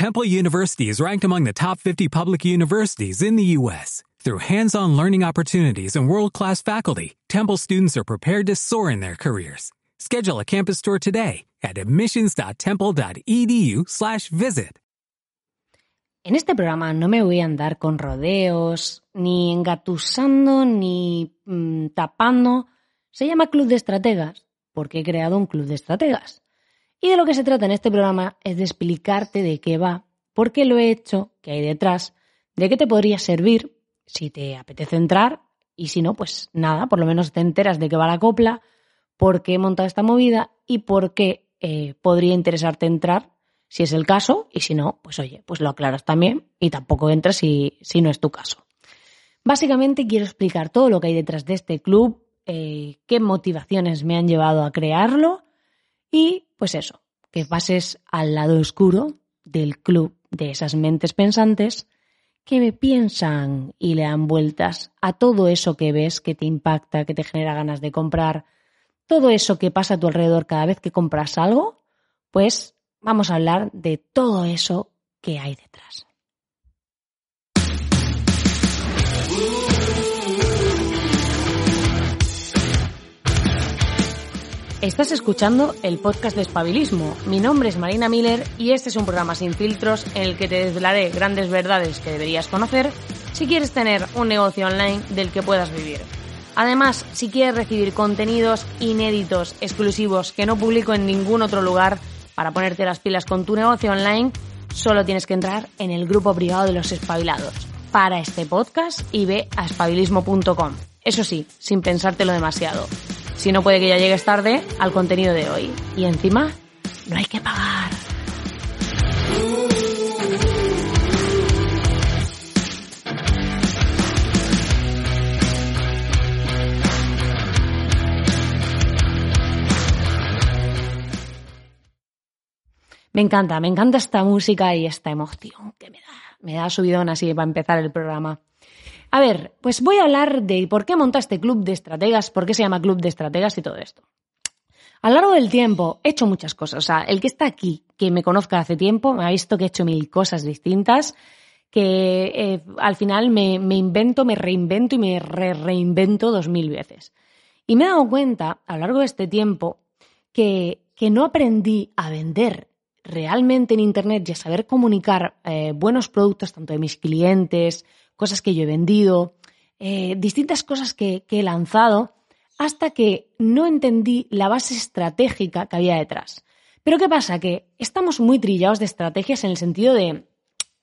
Temple University is ranked among the top 50 public universities in the U.S. Through hands-on learning opportunities and world-class faculty, Temple students are prepared to soar in their careers. Schedule a campus tour today at admissions.temple.edu/visit. En este programa no me voy a andar con rodeos, ni engatusando, ni mm, tapando. Se llama Club de Estrategas porque he creado un club de estrategas. Y de lo que se trata en este programa es de explicarte de qué va, por qué lo he hecho, qué hay detrás, de qué te podría servir si te apetece entrar y si no, pues nada, por lo menos te enteras de qué va la copla, por qué he montado esta movida y por qué eh, podría interesarte entrar si es el caso y si no, pues oye, pues lo aclaras también y tampoco entras si, si no es tu caso. Básicamente quiero explicar todo lo que hay detrás de este club, eh, qué motivaciones me han llevado a crearlo y pues eso, que pases al lado oscuro del club de esas mentes pensantes que piensan y le dan vueltas a todo eso que ves que te impacta, que te genera ganas de comprar, todo eso que pasa a tu alrededor cada vez que compras algo, pues vamos a hablar de todo eso que hay detrás. Estás escuchando el podcast de Espabilismo. Mi nombre es Marina Miller y este es un programa sin filtros en el que te desvelaré grandes verdades que deberías conocer si quieres tener un negocio online del que puedas vivir. Además, si quieres recibir contenidos inéditos, exclusivos, que no publico en ningún otro lugar para ponerte las pilas con tu negocio online, solo tienes que entrar en el grupo privado de los espabilados. Para este podcast y ve a espabilismo.com. Eso sí, sin pensártelo demasiado. Si no puede que ya llegues tarde al contenido de hoy. Y encima, no hay que pagar. Me encanta, me encanta esta música y esta emoción que me da, me da subidón así para empezar el programa. A ver, pues voy a hablar de por qué monta este club de estrategas, por qué se llama club de estrategas y todo esto. A lo largo del tiempo he hecho muchas cosas. O sea, el que está aquí, que me conozca hace tiempo, me ha visto que he hecho mil cosas distintas, que eh, al final me, invento, me reinvento y me reinvento dos mil veces. Y me he dado cuenta a lo largo de este tiempo que, que no aprendí a vender realmente en Internet y a saber comunicar eh, buenos productos tanto de mis clientes, cosas que yo he vendido, eh, distintas cosas que, he lanzado, hasta que no entendí la base estratégica que había detrás. Pero ¿qué pasa? Que estamos muy trillados de estrategias en el sentido de,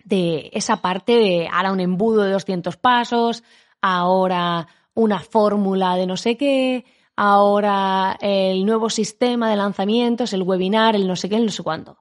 de esa parte de ahora un embudo de 200 pasos, ahora una fórmula de no sé qué, ahora el nuevo sistema de lanzamientos, el webinar, el no sé qué, el no sé cuánto.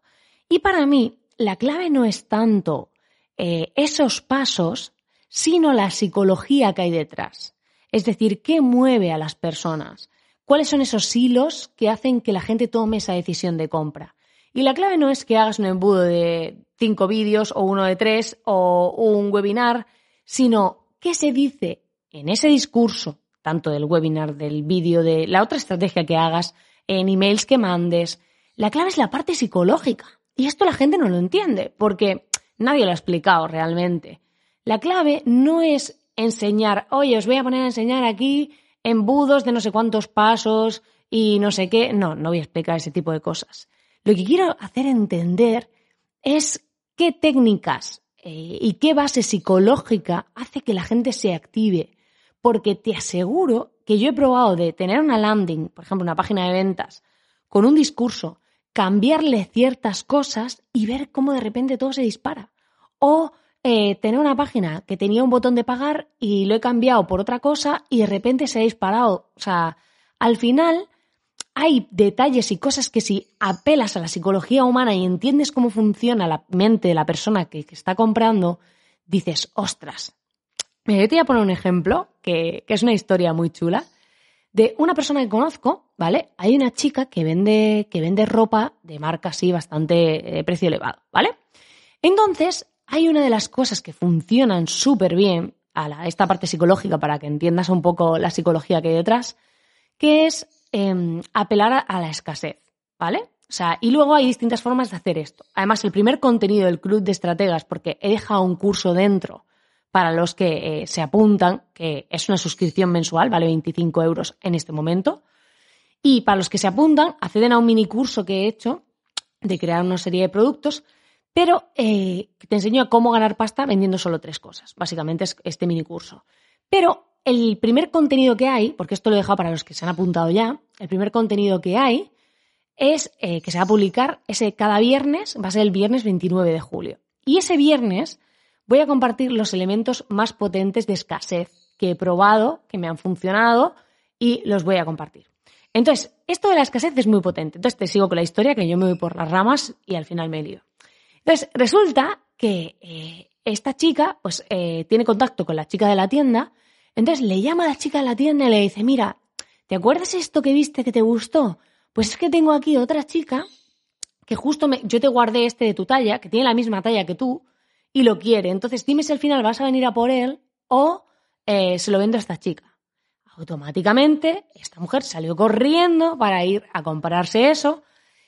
Y para mí, la clave no es tanto eh, esos pasos, sino la psicología que hay detrás. Es decir, qué mueve a las personas, cuáles son esos hilos que hacen que la gente tome esa decisión de compra. Y la clave no es que hagas un embudo de cinco vídeos o uno de tres o un webinar, sino qué se dice en ese discurso, tanto del webinar, del vídeo, de la otra estrategia que hagas, en emails que mandes. La clave es la parte psicológica. Y esto la gente no lo entiende, porque nadie lo ha explicado realmente. La clave no es enseñar, oye, os voy a poner a enseñar aquí embudos de no sé cuántos pasos y no sé qué. No, no voy a explicar ese tipo de cosas. Lo que quiero hacer entender es qué técnicas eh, y qué base psicológica hace que la gente se active. Porque te aseguro que yo he probado de tener una landing, por ejemplo, una página de ventas, con un discurso cambiarle ciertas cosas y ver cómo de repente todo se dispara. O eh, tener una página que tenía un botón de pagar y lo he cambiado por otra cosa y de repente se ha disparado. O sea, al final hay detalles y cosas que si apelas a la psicología humana y entiendes cómo funciona la mente de la persona que, está comprando, dices, ostras. Me voy a poner un ejemplo que es una historia muy chula de una persona que conozco, ¿vale? Hay una chica que vende, que vende ropa de marca así bastante de precio elevado, ¿vale? Entonces, hay una de las cosas que funcionan súper bien a esta parte psicológica para que entiendas un poco la psicología que hay detrás, que es em, apelar a, la escasez, ¿vale? O sea, y luego hay distintas formas de hacer esto. Además, el primer contenido del Club de Estrategas, porque he dejado un curso dentro para los que eh, se apuntan, que es una suscripción mensual, vale 25 euros en este momento. Y para los que se apuntan, acceden a un mini curso que he hecho de crear una serie de productos, pero eh, te enseño a cómo ganar pasta vendiendo solo tres cosas. Básicamente es este mini curso. Pero el primer contenido que hay, porque esto lo he dejado para los que se han apuntado ya, el primer contenido que hay es eh, que se va a publicar ese cada viernes, va a ser el viernes 29 de julio. Y ese viernes voy a compartir los elementos más potentes de escasez que he probado, que me han funcionado y los voy a compartir. Entonces, esto de la escasez es muy potente. Entonces, te sigo con la historia, que yo me voy por las ramas y al final me lío. Entonces, resulta que eh, esta chica, pues, eh, tiene contacto con la chica de la tienda entonces le llama a la chica de la tienda y le dice, mira, ¿te acuerdas esto que viste que te gustó? Pues es que tengo aquí otra chica que justo me, yo te guardé este de tu talla, que tiene la misma talla que tú, y lo quiere. Entonces dime si al final vas a venir a por él o eh, se lo vendo a esta chica. Automáticamente, esta mujer salió corriendo para ir a comprarse eso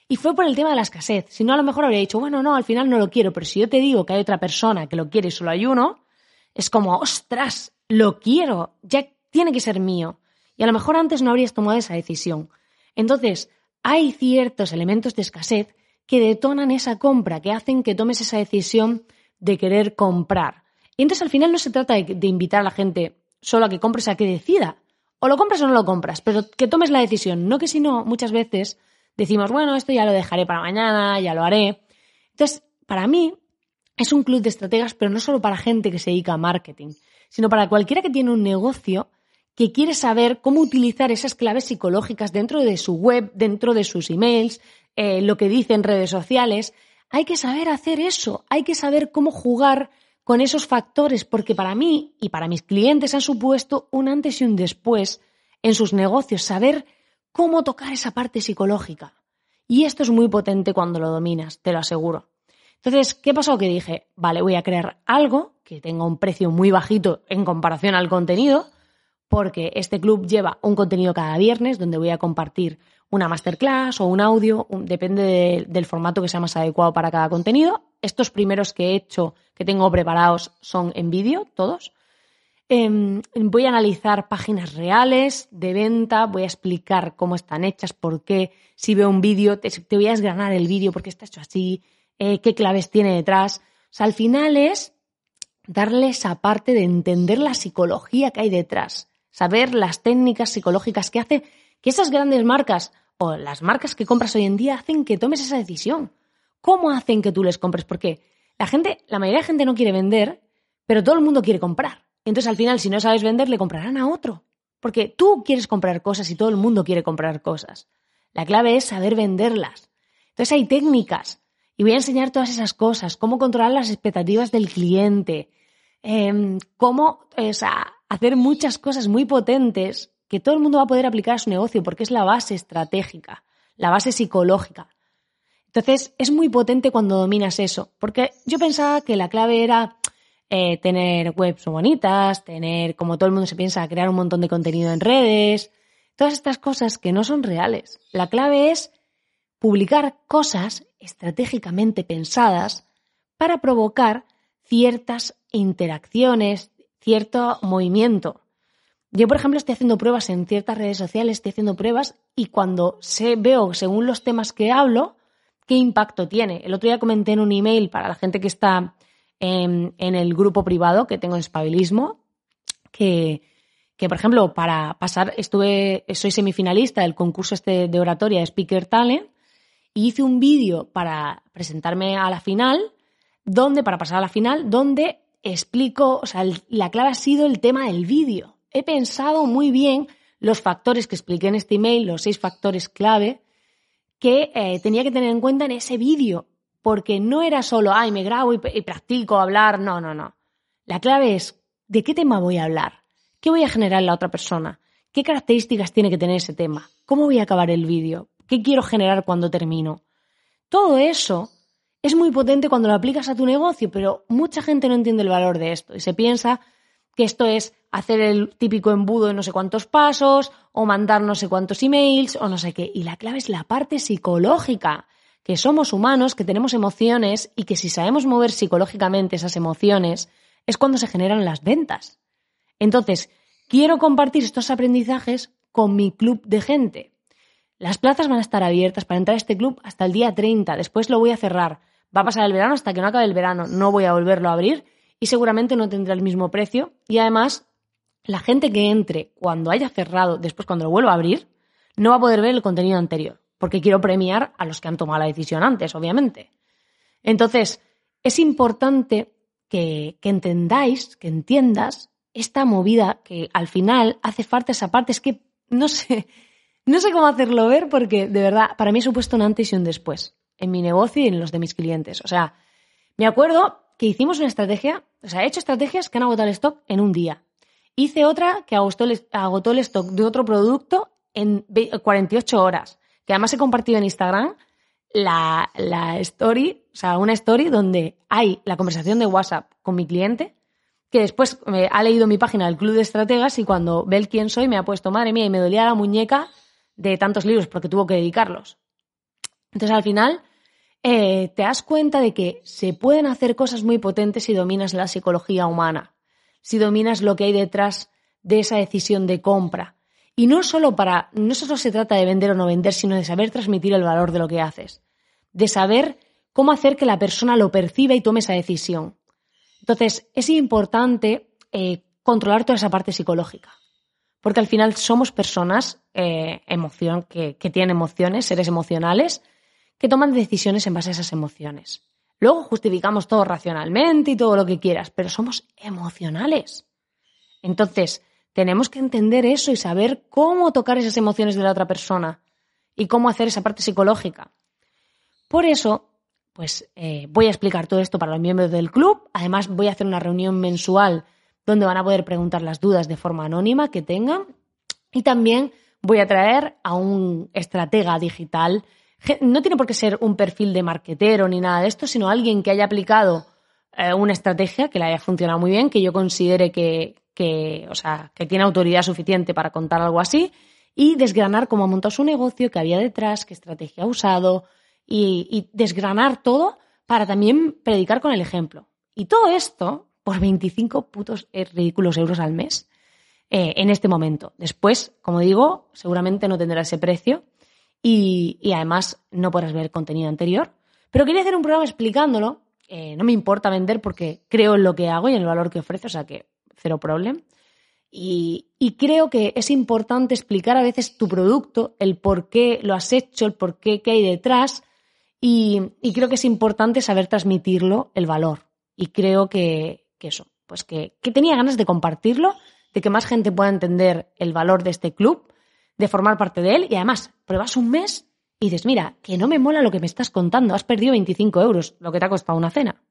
y fue por el tema de la escasez. Si no, a lo mejor habría dicho, bueno, no, al final no lo quiero, pero si yo te digo que hay otra persona que lo quiere y solo hay uno, es como, ostras, lo quiero, ya tiene que ser mío. Y a lo mejor antes no habrías tomado esa decisión. Entonces, hay ciertos elementos de escasez que detonan esa compra, que hacen que tomes esa decisión de querer comprar. Y entonces al final no se trata de, invitar a la gente solo a que compres a que decida. O lo compras o no lo compras, pero que tomes la decisión. No que si no, muchas veces decimos, bueno, esto ya lo dejaré para mañana, ya lo haré. Entonces, para mí, es un club de estrategas, pero no solo para gente que se dedica a marketing, sino para cualquiera que tiene un negocio que quiere saber cómo utilizar esas claves psicológicas dentro de su web, dentro de sus emails, eh, lo que dice en redes sociales. Hay que saber hacer eso, hay que saber cómo jugar con esos factores, porque para mí y para mis clientes han supuesto un antes y un después en sus negocios, saber cómo tocar esa parte psicológica. Y esto es muy potente cuando lo dominas, te lo aseguro. Entonces, ¿qué pasó? Que dije, vale, voy a crear algo que tenga un precio muy bajito en comparación al contenido, porque este club lleva un contenido cada viernes donde voy a compartir una masterclass o un audio, depende del formato que sea más adecuado para cada contenido. Estos primeros que he hecho, que tengo preparados, son en vídeo, todos. Em, voy a analizar páginas reales de venta, voy a explicar cómo están hechas, por qué, si veo un vídeo, te, te voy a desgranar el vídeo porque está hecho así, eh, qué claves tiene detrás. O sea, al final es darle esa parte de entender la psicología que hay detrás, saber las técnicas psicológicas que hace que esas grandes marcas o las marcas que compras hoy en día hacen que tomes esa decisión. ¿Cómo hacen que tú les compres? Porque la gente, la mayoría de gente no quiere vender, pero todo el mundo quiere comprar. Entonces al final, si no sabes vender, le comprarán a otro. Porque tú quieres comprar cosas y todo el mundo quiere comprar cosas. La clave es saber venderlas. Entonces hay técnicas y voy a enseñar todas esas cosas, cómo controlar las expectativas del cliente, em, cómo hacer muchas cosas muy potentes que todo el mundo va a poder aplicar a su negocio porque es la base estratégica, la base psicológica. Entonces, es muy potente cuando dominas eso, porque yo pensaba que la clave era eh, tener webs bonitas, tener, como todo el mundo se piensa, crear un montón de contenido en redes, todas estas cosas que no son reales. La clave es publicar cosas estratégicamente pensadas para provocar ciertas interacciones, cierto movimiento. Yo, por ejemplo, estoy haciendo pruebas en ciertas redes sociales, estoy haciendo pruebas y cuando sé, veo, según los temas que hablo, qué impacto tiene. El otro día comenté en un email para la gente que está en, el grupo privado que tengo en Espabilismo, que, que, por ejemplo, para pasar, estuve, soy semifinalista del concurso este de oratoria de Speaker Talent y hice un vídeo para presentarme a la final, donde, para pasar a la final, donde explico, o sea, la clave ha sido el tema del vídeo. He pensado muy bien los factores que expliqué en este email, los seis factores clave, que eh, tenía que tener en cuenta en ese vídeo, porque no era solo, ay, me grabo y, y practico hablar, no, no, no. La clave es, ¿de qué tema voy a hablar? ¿Qué voy a generar en la otra persona? ¿Qué características tiene que tener ese tema? ¿Cómo voy a acabar el vídeo? ¿Qué quiero generar cuando termino? Todo eso es muy potente cuando lo aplicas a tu negocio, pero mucha gente no entiende el valor de esto y se piensa que esto es hacer el típico embudo de no sé cuántos pasos o mandar no sé cuántos emails o no sé qué. Y la clave es la parte psicológica, que somos humanos, que tenemos emociones y que si sabemos mover psicológicamente esas emociones es cuando se generan las ventas. Entonces, quiero compartir estos aprendizajes con mi club de gente. Las plazas van a estar abiertas para entrar a este club hasta el día 30, después lo voy a cerrar. Va a pasar el verano hasta que no acabe el verano, no voy a volverlo a abrir y seguramente no tendrá el mismo precio y además la gente que entre cuando haya cerrado, después cuando lo vuelva a abrir, no va a poder ver el contenido anterior, porque quiero premiar a los que han tomado la decisión antes, obviamente. Entonces, es importante que, entendáis, que entiendas esta movida que al final hace falta esa parte. Es que no sé, no sé cómo hacerlo ver porque de verdad para mí ha supuesto un antes y un después en mi negocio y en los de mis clientes. O sea, me acuerdo que hicimos una estrategia, o sea, he hecho estrategias que han agotado el stock en un día. Hice otra que agotó el, stock de otro producto en 48 horas, que además he compartido en Instagram la, la story, o sea, una story donde hay la conversación de WhatsApp con mi cliente que después me ha leído mi página del Club de Estrategas y cuando ve el quién soy me ha puesto, madre mía, y me dolía la muñeca de tantos libros porque tuvo que dedicarlos. Entonces al final eh, te das cuenta de que se pueden hacer cosas muy potentes si dominas la psicología humana, si dominas lo que hay detrás de esa decisión de compra. Y no solo para, no solo se trata de vender o no vender, sino de saber transmitir el valor de lo que haces, de saber cómo hacer que la persona lo perciba y tome esa decisión. Entonces, es importante eh, controlar toda esa parte psicológica, porque al final somos personas eh, que, que tienen emociones, seres emocionales, que toman decisiones en base a esas emociones. Luego justificamos todo racionalmente y todo lo que quieras, pero somos emocionales. Entonces, tenemos que entender eso y saber cómo tocar esas emociones de la otra persona y cómo hacer esa parte psicológica. Por eso, pues eh, voy a explicar todo esto para los miembros del club. Además, voy a hacer una reunión mensual donde van a poder preguntar las dudas de forma anónima que tengan. Y también voy a traer a un estratega digital. No tiene por qué ser un perfil de marquetero ni nada de esto, sino alguien que haya aplicado eh, una estrategia que le haya funcionado muy bien, que yo considere que, o sea, que tiene autoridad suficiente para contar algo así y desgranar cómo ha montado su negocio, qué había detrás, qué estrategia ha usado, y, desgranar todo para también predicar con el ejemplo. Y todo esto por 25 putos eh, ridículos euros al mes eh, en este momento. Después, como digo, seguramente no tendrá ese precio y, además no podrás ver contenido anterior. Pero quería hacer un programa explicándolo. Eh, no me importa vender porque creo en lo que hago y en el valor que ofrece, o sea que cero problema. Y, y, creo que es importante explicar a veces tu producto, el por qué lo has hecho, el por qué, qué hay detrás, y, creo que es importante saber transmitirlo, el valor. Y creo que, eso, pues que, tenía ganas de compartirlo, de que más gente pueda entender el valor de este club, de formar parte de él y además pruebas un mes y dices, mira, que no me mola lo que me estás contando, has perdido 25 euros, lo que te ha costado una cena.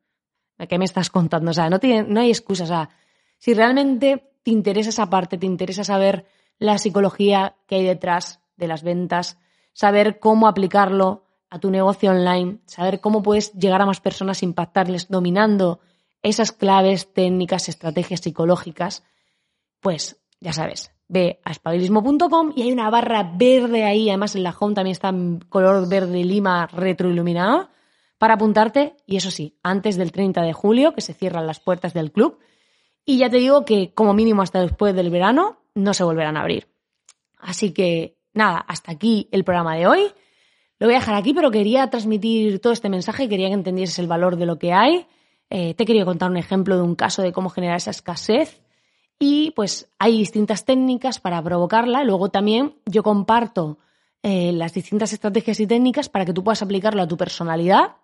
¿Qué me estás contando? O sea, no, tiene, no hay excusa. O sea, si realmente te interesa esa parte, te interesa saber la psicología que hay detrás de las ventas, saber cómo aplicarlo a tu negocio online, saber cómo puedes llegar a más personas, impactarles dominando esas claves, técnicas, estrategias psicológicas, pues ya sabes, ve a espabilismo.com y hay una barra verde ahí, además en la home también está en color verde lima retroiluminado para apuntarte y eso sí, antes del 30 de julio que se cierran las puertas del club y ya te digo que como mínimo hasta después del verano no se volverán a abrir. Así que nada, hasta aquí el programa de hoy. Lo voy a dejar aquí, pero quería transmitir todo este mensaje, quería que entendieses el valor de lo que hay. Eh, te quería contar un ejemplo de un caso de cómo generar esa escasez y pues hay distintas técnicas para provocarla. Luego también yo comparto eh, las distintas estrategias y técnicas para que tú puedas aplicarlo a tu personalidad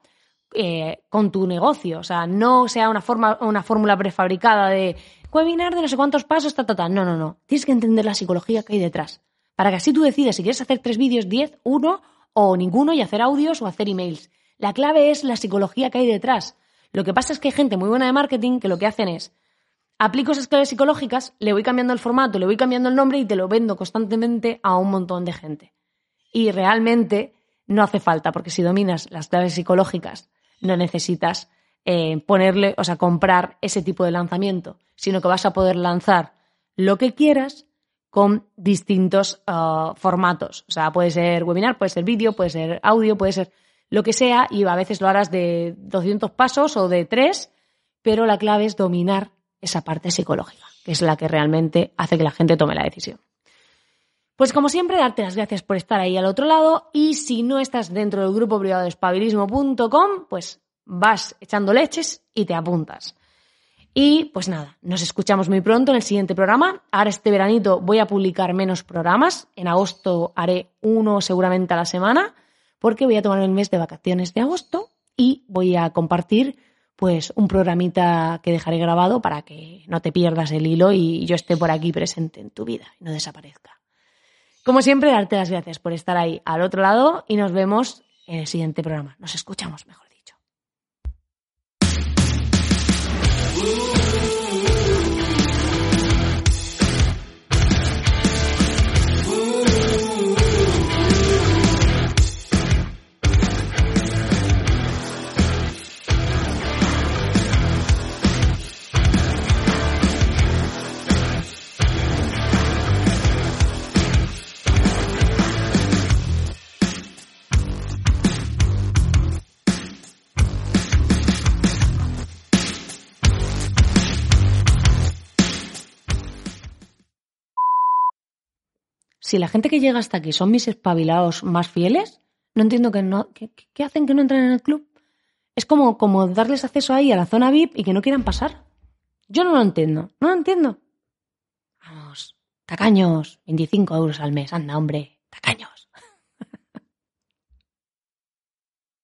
eh, con tu negocio. O sea, no sea una, forma, una fórmula prefabricada de webinar de no sé cuántos pasos, ta, ta, ta. No, no, no. Tienes que entender la psicología que hay detrás. Para que así tú decidas si quieres hacer tres vídeos, diez, uno o ninguno y hacer audios o hacer emails. La clave es la psicología que hay detrás. Lo que pasa es que hay gente muy buena de marketing que lo que hacen es aplico esas claves psicológicas, le voy cambiando el formato, le voy cambiando el nombre y te lo vendo constantemente a un montón de gente. Y realmente no hace falta, porque si dominas las claves psicológicas, no necesitas eh, ponerle, o sea, comprar ese tipo de lanzamiento, sino que vas a poder lanzar lo que quieras con distintos ah, formatos. O sea, puede ser webinar, puede ser vídeo, puede ser audio, puede ser lo que sea, y a veces lo harás de 200 pasos o de 3, pero la clave es dominar esa parte psicológica, que es la que realmente hace que la gente tome la decisión. Pues como siempre, darte las gracias por estar ahí al otro lado y si no estás dentro del grupo privado de espabilismo.com, pues vas echando leches y te apuntas. Y pues nada, nos escuchamos muy pronto en el siguiente programa. Ahora este veranito voy a publicar menos programas. En agosto haré uno seguramente a la semana porque voy a tomar el mes de vacaciones de agosto y voy a compartir pues un programita que dejaré grabado para que no te pierdas el hilo y yo esté por aquí presente en tu vida y no desaparezca. Como siempre, darte las gracias por estar ahí al otro lado y nos vemos en el siguiente programa. Nos escuchamos mejor dicho. Si la gente que llega hasta aquí son mis espabilados más fieles, no entiendo que no, ¿qué, hacen que no entren en el club? Es como, como darles acceso ahí a la zona VIP y que no quieran pasar. Yo no lo entiendo, no lo entiendo. Vamos, tacaños, 25 euros al mes, anda, hombre, tacaños.